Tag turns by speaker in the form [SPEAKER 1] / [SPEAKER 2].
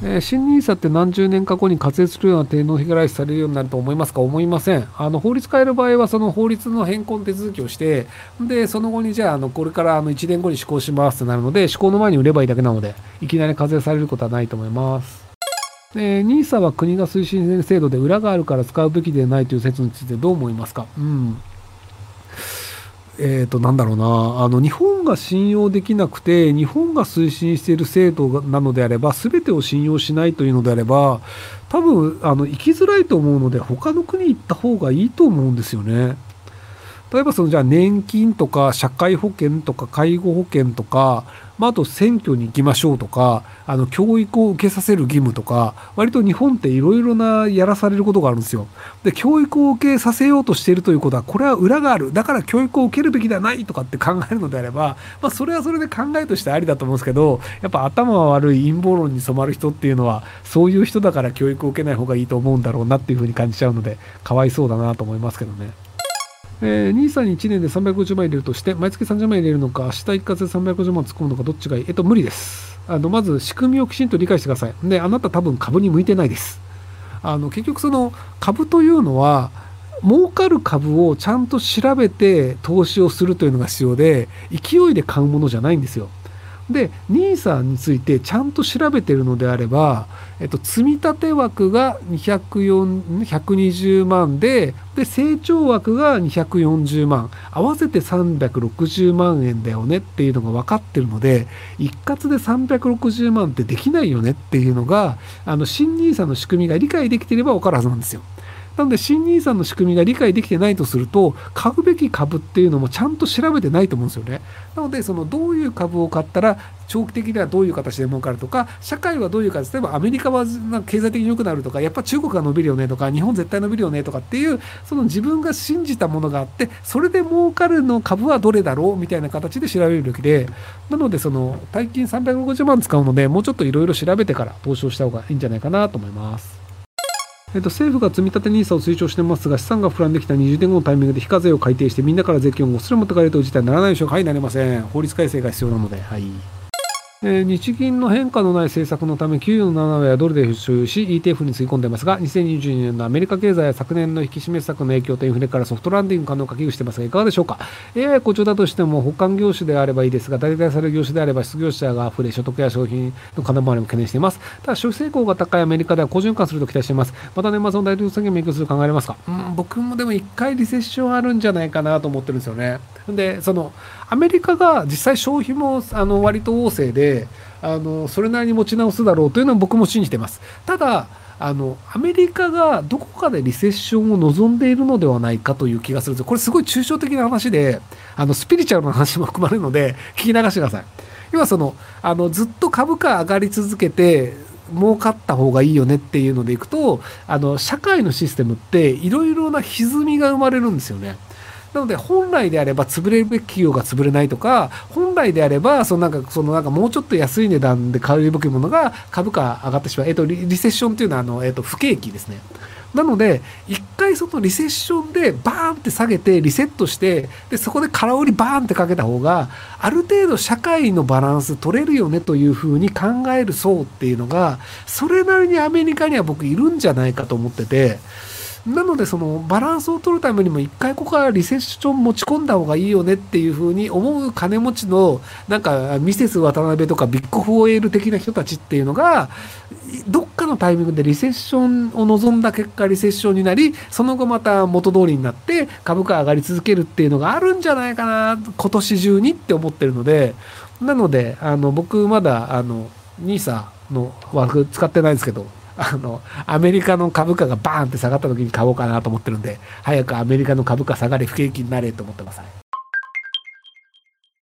[SPEAKER 1] えー、新 NISA って何十年か後に活躍するような低納費払いされるようになると思いますか？思いません。あの法律変える場合はその法律の変更手続きをしてでその後にじゃああのこれからあの1年後に施行しますとなるので施行の前に売ればいいだけなのでいきなり課税されることはないと思います。えー、NISA は国が推進制度で裏があるから使うべきでないという説についてどう思いますか、うんえー、と、なんだろうな、あの、日本が信用できなくて、日本が推進している制度なのであれば、全てを信用しないというのであれば、多分、あの、行きづらいと思うので、他の国行った方がいいと思うんですよね。例えばそのじゃあ年金とか社会保険とか介護保険とか、まあ、あと選挙に行きましょうとかあの教育を受けさせる義務とか割と日本っていろいろなやらされることがあるんですよ。で教育を受けさせようとしているということはこれは裏があるだから教育を受けるべきではないとかって考えるのであれば、まあ、それはそれで考えとしてありだと思うんですけどやっぱ頭悪い陰謀論に染まる人っていうのはそういう人だから教育を受けない方がいいと思うんだろうなっていうふうに感じちゃうのでかわいそうだなと思いますけどね。えー、NISA に1年で350万入れるとして、毎月30万入れるのか、明日一括で350万突っ込むのか、どっちがいい？えっと、無理です。あの、まず仕組みをきちんと理解してください。で、あなた多分株に向いてないです。あの、結局その株というのは、儲かる株をちゃんと調べて投資をするというのが必要で、勢いで買うものじゃないんですよ。で NISA についてちゃんと調べてるのであれば、えっと、積立枠が120万でで成長枠が240万合わせて360万円だよねっていうのが分かってるので一括で360万ってできないよねっていうのがあの新 NISA の仕組みが理解できてれば分かるはずなんですよ。なので新 NISA の仕組みが理解できてないとすると買うべき株っていうのもちゃんと調べてないと思うんですよね。なのでそのどういう株を買ったら長期的にはどういう形で儲かるとか社会はどういう形例えばアメリカはな経済的に良くなるとかやっぱ中国が伸びるよねとか日本絶対伸びるよねとかっていうその自分が信じたものがあってそれで儲かるの株はどれだろうみたいな形で調べるべきでなのでその大金350万使うのでもうちょっといろいろ調べてから投資をした方がいいんじゃないかなと思います。えっと、政府が積み立て NISA を推奨してますが、資産が膨らんできた20年後のタイミングで非課税を改定して、みんなから税金をごっそり持ってかれるという事態にならないでしょうか。はい、なりません。法律改正が必要なので、はい。え日銀の変化のない政策のため、給与の7割はドルで所有し、ETF につぎ込んでいますが、2022年のアメリカ経済や昨年の引き締め策の影響とインフレからソフトランディング可能か危惧していますが、いかがでしょうか？AI 好調だとしても、保管業種であればいいですが、代替される業種であれば失業者が溢れ、所得や商品の可能もありも懸念しています。ただ、消費成功が高いアメリカでは好循環すると期待しています。また年末の大統領宣言も影響する考えられますか？うん、僕もでも一回リセッションあるんじゃないかなと思ってるんですよね。で、その、アメリカが実際消費もあの割と旺盛で、あのそれなりに持ち直すだろうというのは僕も信じてます。ただあのアメリカがどこかでリセッションを望んでいるのではないかという気がするんですこれすごい抽象的な話であのスピリチュアルな話も含まれるので聞き流してください。要はそのあのずっと株価上がり続けて儲かった方がいいよねっていうのでいくとあの社会のシステムっていろいろな歪みが生まれるんですよね。なので本来であれば潰れるべき企業が潰れないとか本来であればそのなんかそのなんかもうちょっと安い値段で買うべきものが株価上がってしまう、えっと、リセッションっていうのはあの、えっと、不景気ですね。なので一回そのリセッションでバーンって下げてリセットしてでそこで空売りバーンってかけた方がある程度社会のバランス取れるよねというふうに考える層っていうのがそれなりにアメリカには僕いるんじゃないかと思ってて。なのでそのバランスを取るためにも一回ここからリセッション持ち込んだ方がいいよねっていうふうに思う金持ちのなんかミセス渡辺とかビッグフォーエール的な人たちっていうのがどっかのタイミングでリセッションを望んだ結果リセッションになりその後また元通りになって株価上がり続けるっていうのがあるんじゃないかな今年中にって思ってるのでなのであの僕まだあの NISA の枠使ってないんですけどあの、アメリカの株価がバーンって下がった時に買おうかなと思ってるんで、早くアメリカの株価下がれ不景気になれと思ってます。